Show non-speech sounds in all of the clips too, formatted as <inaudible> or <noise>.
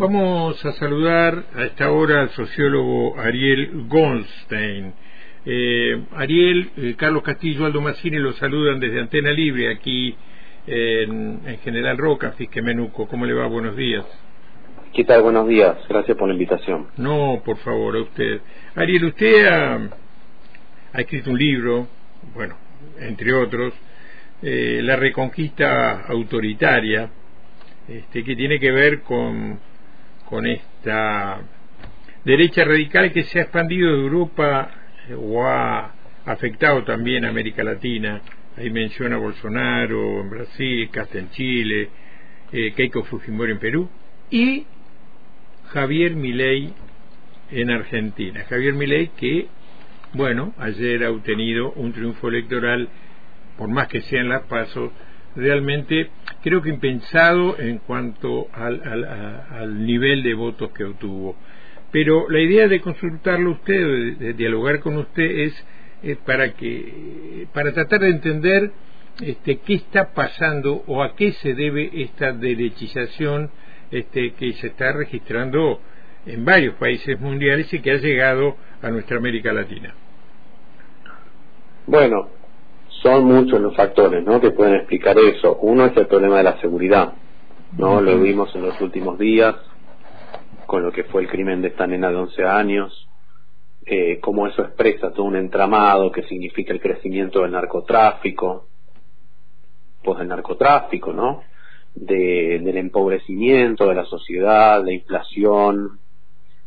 Vamos a saludar a esta hora al sociólogo Ariel Goldstein. Eh, Ariel, eh, Carlos Castillo, Aldo Massini los saludan desde Antena Libre aquí en, General Roca, Fisque Menuco. ¿Cómo le va? Buenos días. ¿Qué tal? Buenos días. Gracias por la invitación. No, por favor, a usted. Ariel, usted ha, ha escrito un libro, bueno, entre otros, eh, La Reconquista Autoritaria, este, que tiene que ver con, con esta derecha radical que se ha expandido de Europa eh, o ha afectado también a América Latina. Ahí menciona Bolsonaro en Brasil, Casta en Chile, eh, Keiko Fujimori en Perú y Javier Milei en Argentina. Javier Milei que, bueno, ayer ha obtenido un triunfo electoral, por más que sean las pasos, realmente creo que impensado en cuanto al, al, nivel de votos que obtuvo. Pero la idea de consultarlo usted, de, dialogar con usted, es para que para tratar de entender este, qué está pasando o a qué se debe esta derechización este, que se está registrando en varios países mundiales y que ha llegado a nuestra América Latina. Bueno, son muchos los factores ¿no? que pueden explicar eso. Uno es el problema de la seguridad, ¿no? Lo vimos en los últimos días con lo que fue el crimen de esta nena de 11 años, eh, cómo eso expresa todo un entramado que significa el crecimiento del narcotráfico, pues del narcotráfico, ¿no? De, del empobrecimiento de la sociedad, la inflación,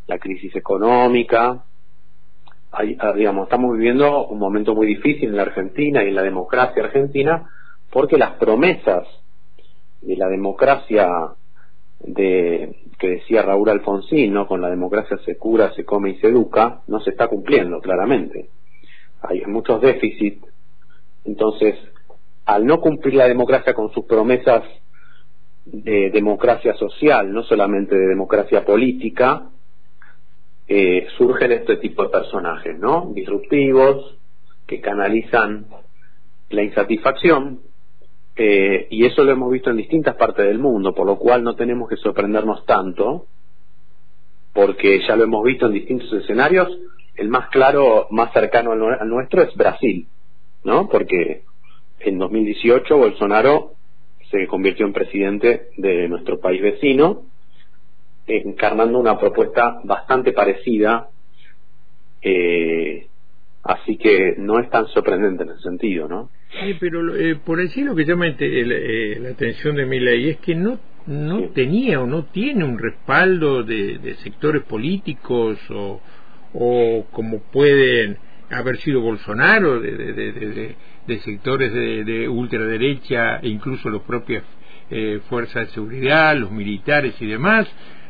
la crisis económica, Ah, digamos, estamos viviendo un momento muy difícil en la Argentina y en la democracia argentina porque las promesas de la democracia de que decía Raúl Alfonsín, ¿no? Con la democracia se cura, se come y se educa, no se está cumpliendo claramente. Hay muchos déficits. Entonces, al no cumplir la democracia con sus promesas de democracia social, no solamente de democracia política, eh, surgen este tipo de personajes, ¿no? Disruptivos, que canalizan la insatisfacción, eh, y eso lo hemos visto en distintas partes del mundo, por lo cual no tenemos que sorprendernos tanto, porque ya lo hemos visto en distintos escenarios. El más claro, más cercano al nuestro es Brasil, ¿no? Porque en 2018 Bolsonaro se convirtió en presidente de nuestro país vecino encarnando una propuesta bastante parecida, eh, así que no es tan sorprendente en ese sentido, ¿no? Sí, pero eh, por allí lo que llama eh, la atención de mi ley es que no no tenía o no tiene un respaldo de, sectores políticos o, o como pueden haber sido Bolsonaro, de, de, de sectores de, ultraderecha e incluso las propias fuerzas de seguridad, los militares y demás,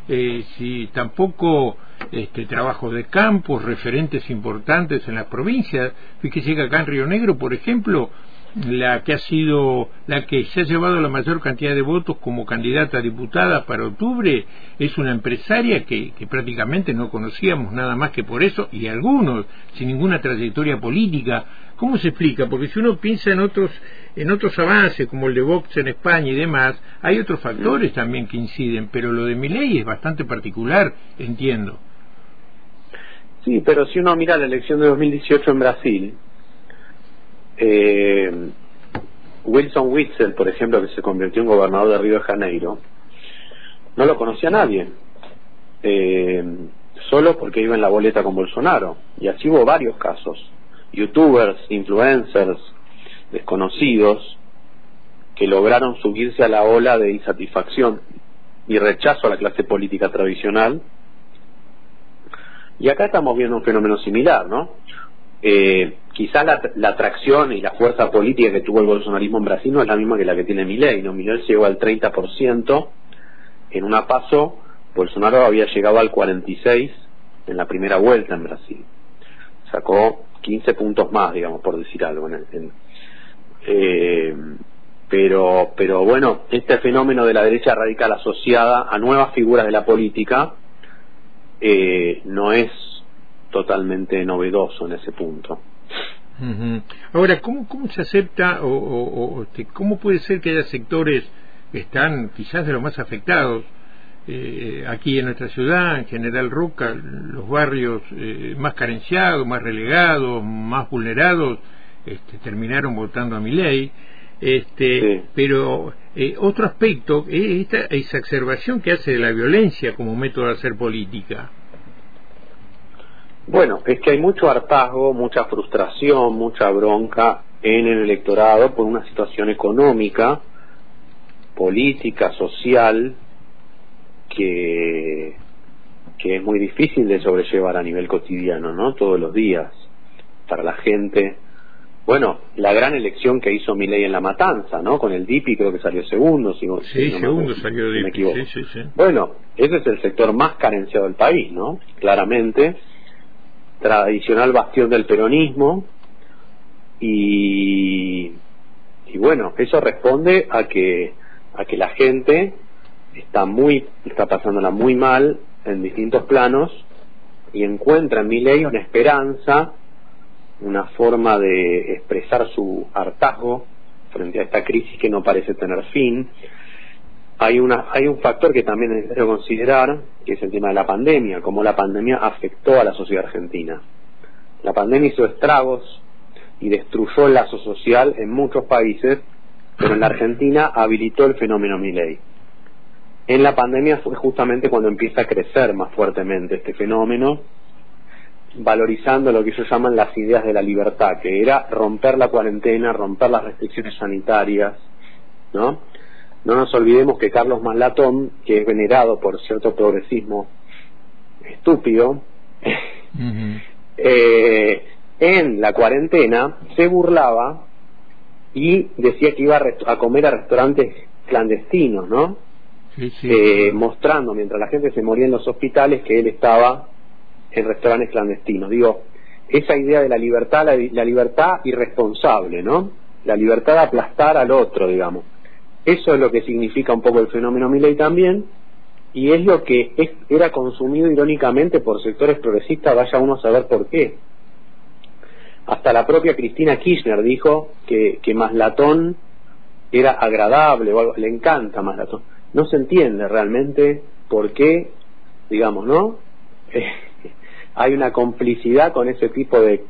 eh, si tampoco este, trabajos de campo, referentes importantes en las provincias. Fíjese que acá en Río Negro, por ejemplo, la que ha sido la que se ha llevado la mayor cantidad de votos como candidata a diputada para octubre es una empresaria que, que, prácticamente no conocíamos nada más que por eso y algunos sin ninguna trayectoria política ¿Cómo se explica? Porque si uno piensa en otros, en otros avances, como el de Vox en España y demás, hay otros factores también que inciden, pero lo de mi ley es bastante particular, entiendo. Sí, pero si uno mira la elección de 2018 en Brasil, eh, Wilson Witzel, por ejemplo, que se convirtió en gobernador de Río de Janeiro, no lo conocía nadie, eh, solo porque iba en la boleta con Bolsonaro, y así hubo varios casos youtubers, influencers, desconocidos, que lograron subirse a la ola de insatisfacción y rechazo a la clase política tradicional. Y acá estamos viendo un fenómeno similar, ¿no? Eh, quizá la, atracción y la fuerza política que tuvo el bolsonarismo en Brasil no es la misma que la que tiene Milei, ¿no? Milei llegó al 30%, en una paso Bolsonaro había llegado al 46% en la primera vuelta en Brasil. Sacó 15 puntos más, digamos, por decir algo. Eh, pero, pero bueno, este fenómeno de la derecha radical asociada a nuevas figuras de la política eh, no es totalmente novedoso en ese punto. Ahora, ¿cómo, ¿cómo se acepta o, o, este, cómo puede ser que haya sectores que están quizás de los más afectados eh, aquí en nuestra ciudad, en General Roca, los barrios eh, más carenciados, más relegados, más vulnerados, este, terminaron votando a mi ley. Este, Pero eh, otro aspecto es esta exacerbación que hace de la violencia como método de hacer política. Bueno, es que hay mucho hartazgo, mucha frustración, mucha bronca en el electorado por una situación económica, política, social, que, que es muy difícil de sobrellevar a nivel cotidiano, ¿no? Todos los días, para la gente. Bueno, la gran elección que hizo Milei en La Matanza, ¿no? Con el DIPI creo que salió segundo, si, sí, segundo salió DIPI, sí, sí, sí. Bueno, ese es el sector más carenciado del país, ¿no? Claramente, tradicional bastión del peronismo, y, y bueno, eso responde a que, a que la gente está muy, está pasándola muy mal en distintos planos y encuentra en mi ley una esperanza, una forma de expresar su hartazgo frente a esta crisis que no parece tener fin. Hay, una, hay un factor que también es necesario considerar, que es el tema de la pandemia, cómo la pandemia afectó a la sociedad argentina. La pandemia hizo estragos y destruyó el lazo social en muchos países, pero en la Argentina habilitó el fenómeno Miley. En la pandemia fue justamente cuando empieza a crecer más fuertemente este fenómeno, valorizando lo que ellos llaman las ideas de la libertad, que era romper la cuarentena, romper las restricciones sanitarias, ¿no? No nos olvidemos que Carlos Malatón, que es venerado por cierto progresismo estúpido, eh, en la cuarentena se burlaba y decía que iba a, comer a restaurantes clandestinos, ¿no? Eh, mostrando mientras la gente se moría en los hospitales que él estaba en restaurantes clandestinos. Digo, esa idea de la libertad, la, libertad irresponsable, ¿no? La libertad de aplastar al otro, digamos. Eso es lo que significa un poco el fenómeno Milley también, y es lo que era consumido irónicamente por sectores progresistas, vaya uno a saber por qué. Hasta la propia Cristina Kirchner dijo que, que Maslatón era agradable, o le encanta Maslatón no se entiende realmente por qué, digamos, ¿no? <laughs> hay una complicidad con ese tipo de,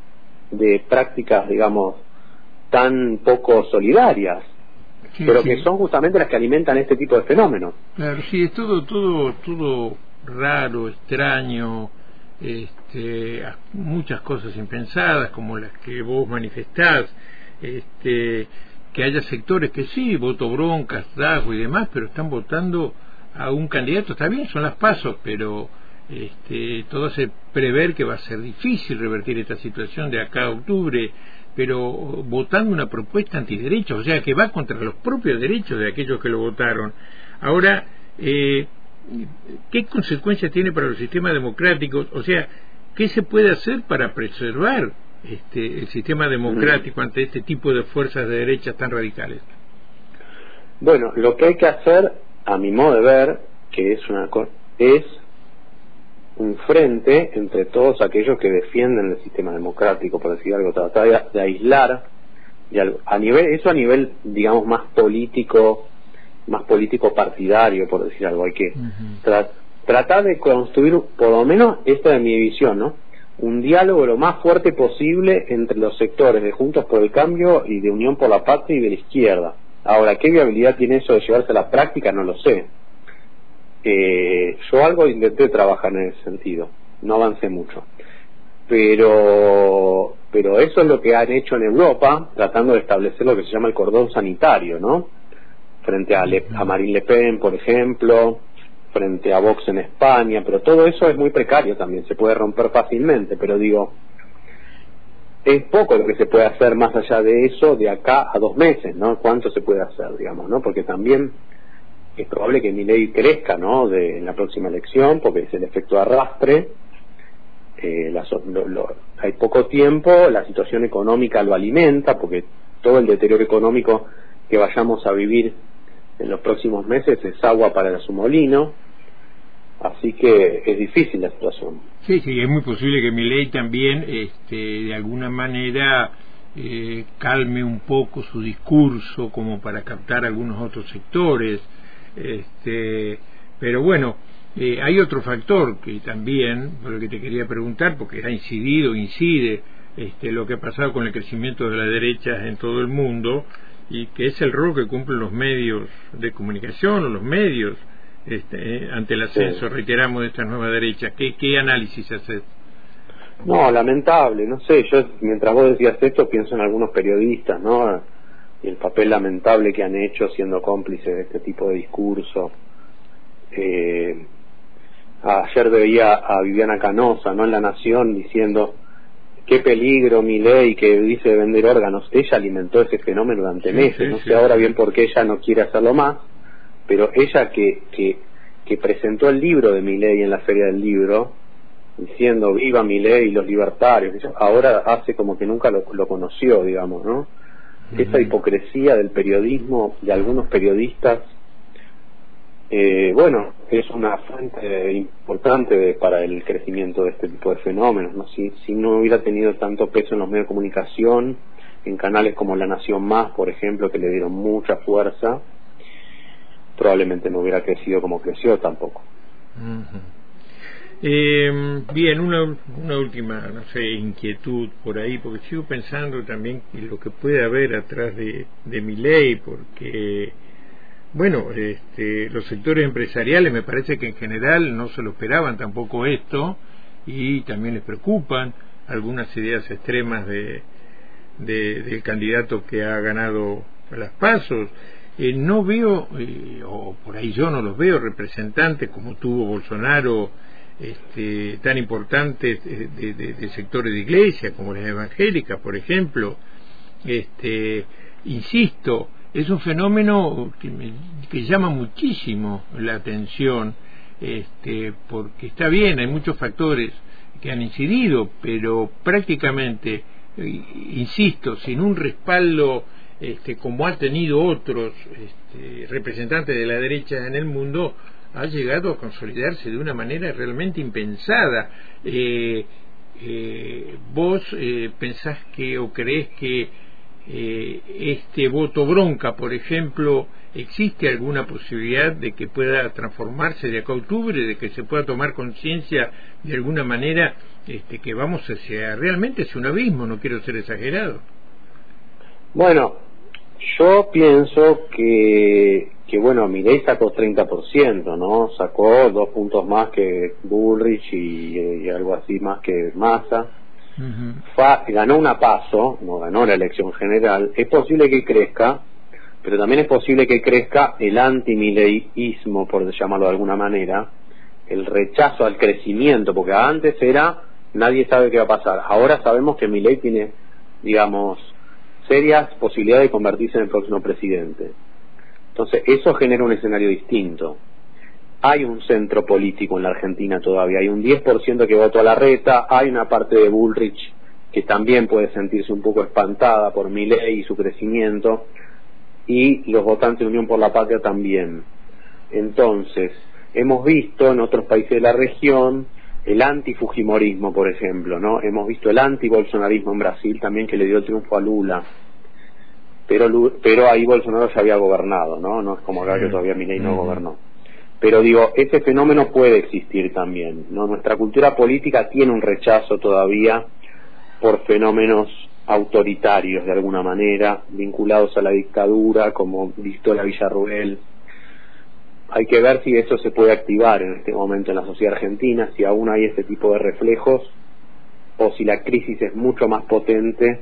de prácticas, digamos, tan poco solidarias, pero que son justamente las que alimentan este tipo de fenómenos. Claro, sí, es todo, todo, todo raro, extraño, este, muchas cosas impensadas como las que vos manifestás, este, que haya sectores que sí, voto bronca, y demás, pero están votando a un candidato, está bien, son las pasos, pero este, todo hace prever que va a ser difícil revertir esta situación de acá a octubre, pero votando una propuesta antiderechos, o sea, que va contra los propios derechos de aquellos que lo votaron. Ahora, eh, ¿qué consecuencias tiene para los sistemas democráticos? O sea, ¿qué se puede hacer para preservar este, el sistema democrático ante este tipo de fuerzas de derecha tan radicales? Bueno, lo que hay que hacer, a mi modo de ver, que es una es un frente entre todos aquellos que defienden el sistema democrático, por decir algo, tratar de, aislar, a nivel, eso a nivel, digamos, más político, más político partidario, por decir algo, hay que tratar de construir, por lo menos, esta es mi visión, ¿no? un diálogo lo más fuerte posible entre los sectores de Juntos por el Cambio y de Unión por la Patria y de la izquierda. Ahora, ¿qué viabilidad tiene eso de llevarse a la práctica? No lo sé. Eh, yo algo intenté trabajar en ese sentido, no avancé mucho. Pero, pero eso es lo que han hecho en Europa, tratando de establecer lo que se llama el cordón sanitario, ¿no? Frente a, a Marine Le Pen, por ejemplo, frente a Vox en España, pero todo eso es muy precario también, se puede romper fácilmente, pero digo, es poco lo que se puede hacer más allá de eso de acá a dos meses, ¿no? ¿Cuánto se puede hacer, digamos, ¿no? Porque también es probable que mi ley crezca, ¿no? De, en la próxima elección, porque es el efecto arrastre, eh, hay poco tiempo, la situación económica lo alimenta, porque todo el deterioro económico que vayamos a vivir en los próximos meses es agua para su molino, así que es difícil la situación. Sí, sí, es muy posible que mi ley también, este, de alguna manera, eh, calme un poco su discurso como para captar algunos otros sectores, este, Pero bueno, eh, hay otro factor que también, por lo que te quería preguntar, porque ha incidido, incide este, lo que ha pasado con el crecimiento de la derecha en todo el mundo, y que es el rol que cumplen los medios de comunicación o los medios este, eh, ante el ascenso, reiteramos, de esta nueva derecha. ¿Qué, qué análisis haces? No, lamentable, no sé, yo mientras vos decías esto pienso en algunos periodistas, ¿no? Y el papel lamentable que han hecho siendo cómplices de este tipo de discurso. Eh, ayer veía a Viviana Canosa, ¿no? En La Nación diciendo qué peligro mi ley que dice vender órganos. Ella alimentó ese fenómeno durante meses, no sé ahora bien por qué ella no quiere hacerlo más, pero ella que, que, que presentó el libro de mi ley en la Feria del Libro, diciendo viva mi ley y los libertarios, ahora hace como que nunca lo, conoció, digamos, ¿no? Esa hipocresía del periodismo, de algunos periodistas, eh, bueno, es una fuente importante para el crecimiento de este tipo de fenómenos, ¿no? Si, si no hubiera tenido tanto peso en los medios de comunicación, en canales como La Nación Más, por ejemplo, que le dieron mucha fuerza, probablemente no hubiera crecido como creció tampoco. Eh, bien, una, última, no sé, inquietud por ahí, porque sigo pensando también en lo que puede haber atrás de, de mi ley, porque, bueno, este, los sectores empresariales me parece que en general no se lo esperaban tampoco esto y también les preocupan algunas ideas extremas de, del candidato que ha ganado las pasos. Eh, no veo, eh, o por ahí yo no los veo, representantes como tuvo Bolsonaro este, tan importantes de, sectores de iglesia como las evangélicas, por ejemplo. Este, insisto, es un fenómeno que, llama muchísimo la atención, este, porque está bien, hay muchos factores que han incidido, pero prácticamente, eh, insisto, sin un respaldo este, como ha tenido otros este, representantes de la derecha en el mundo, ha llegado a consolidarse de una manera realmente impensada. Eh, eh, ¿Vos eh, pensás que o crees que este voto bronca, por ejemplo, existe alguna posibilidad de que pueda transformarse de acá a octubre, de que se pueda tomar conciencia de alguna manera este, que vamos hacia realmente es un abismo, no quiero ser exagerado? Bueno, yo pienso que, que bueno, Milei sacó 30%, ¿no? Sacó dos puntos más que Bullrich y, algo así más que Massa. ganó una paso, no ganó la elección general. Es posible que crezca, pero también es posible que crezca el anti-mileísmo, por llamarlo de alguna manera, el rechazo al crecimiento, porque antes era nadie sabe qué va a pasar. Ahora sabemos que Milei tiene, digamos, serias posibilidades de convertirse en el próximo presidente. Entonces, eso genera un escenario distinto. Hay un centro político en la Argentina todavía, hay un 10% que votó a la reta, hay una parte de Bullrich que también puede sentirse un poco espantada por mi ley y su crecimiento, y los votantes de Unión por la Patria también. Entonces, hemos visto en otros países de la región el anti-fujimorismo, por ejemplo, ¿no? Hemos visto el anti-bolsonarismo en Brasil también que le dio triunfo a Lula. Pero, pero ahí Bolsonaro ya había gobernado, ¿no? No es como acá que todavía Milei no gobernó. Pero digo, ese fenómeno puede existir también, ¿no? Nuestra cultura política tiene un rechazo todavía por fenómenos autoritarios de alguna manera, vinculados a la dictadura, como Victoria Villarruel, hay que ver si eso se puede activar en este momento en la sociedad argentina, si aún hay ese tipo de reflejos o si la crisis es mucho más potente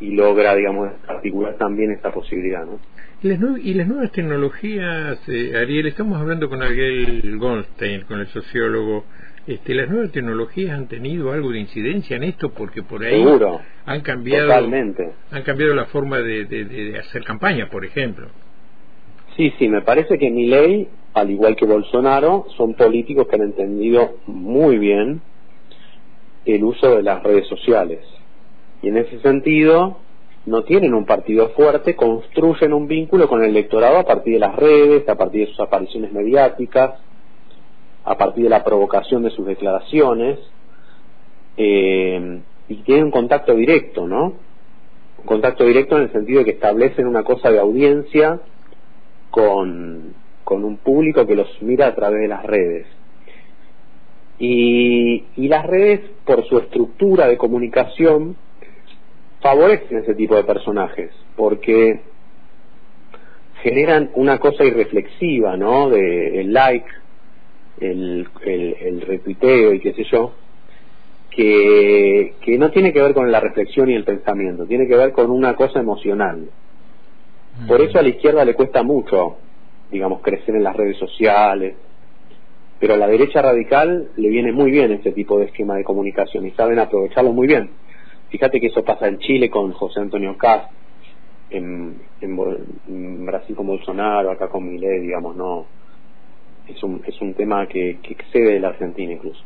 y logra, digamos, articular también esta posibilidad, ¿no? Y las, nuevas tecnologías, eh, Ariel, estamos hablando con Ariel Goldstein, con el sociólogo, este, las nuevas tecnologías han tenido algo de incidencia en esto porque por ahí han cambiado han cambiado la forma de, de hacer campaña, por ejemplo. Sí, sí, me parece que mi ley al igual que Bolsonaro, son políticos que han entendido muy bien el uso de las redes sociales. Y en ese sentido, no tienen un partido fuerte, construyen un vínculo con el electorado a partir de las redes, a partir de sus apariciones mediáticas, a partir de la provocación de sus declaraciones, eh, y tienen un contacto directo, ¿no? Un contacto directo en el sentido de que establecen una cosa de audiencia con, con un público que los mira a través de las redes. Y, y las redes, por su estructura de comunicación, favorecen ese tipo de personajes, porque generan una cosa irreflexiva, ¿no? De el like, el, el, el retuiteo y qué sé yo, que, que no tiene que ver con la reflexión y el pensamiento, tiene que ver con una cosa emocional. Por eso a la izquierda le cuesta mucho, digamos, crecer en las redes sociales, pero a la derecha radical le viene muy bien este tipo de esquema de comunicación y saben aprovecharlo muy bien. Fíjate que eso pasa en Chile con José Antonio Cast, en, en, Brasil con Bolsonaro, acá con Milei, digamos, no. Es un, es un tema que, que excede de la Argentina incluso.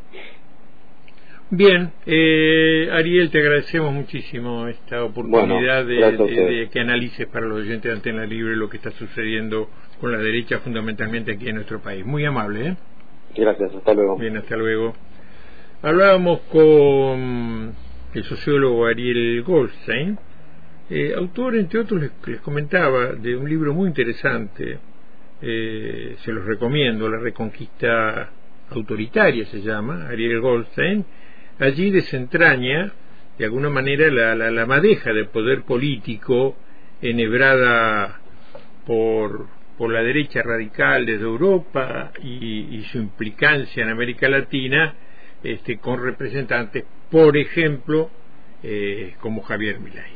Bien, eh, Ariel, te agradecemos muchísimo esta oportunidad de, que analices para los oyentes de Antena Libre lo que está sucediendo con la derecha fundamentalmente aquí en nuestro país. Muy amable, ¿eh? Gracias, hasta luego. Bien, hasta luego. Hablábamos con el sociólogo Ariel Goldstein, eh, autor, entre otros, les, comentaba de un libro muy interesante, eh, se los recomiendo, La Reconquista Autoritaria se llama, Ariel Goldstein, allí desentraña de alguna manera la, la, madeja del poder político enhebrada por, por la derecha radical desde Europa y, su implicancia en América Latina este, con representantes, por ejemplo, eh, como Javier Milei.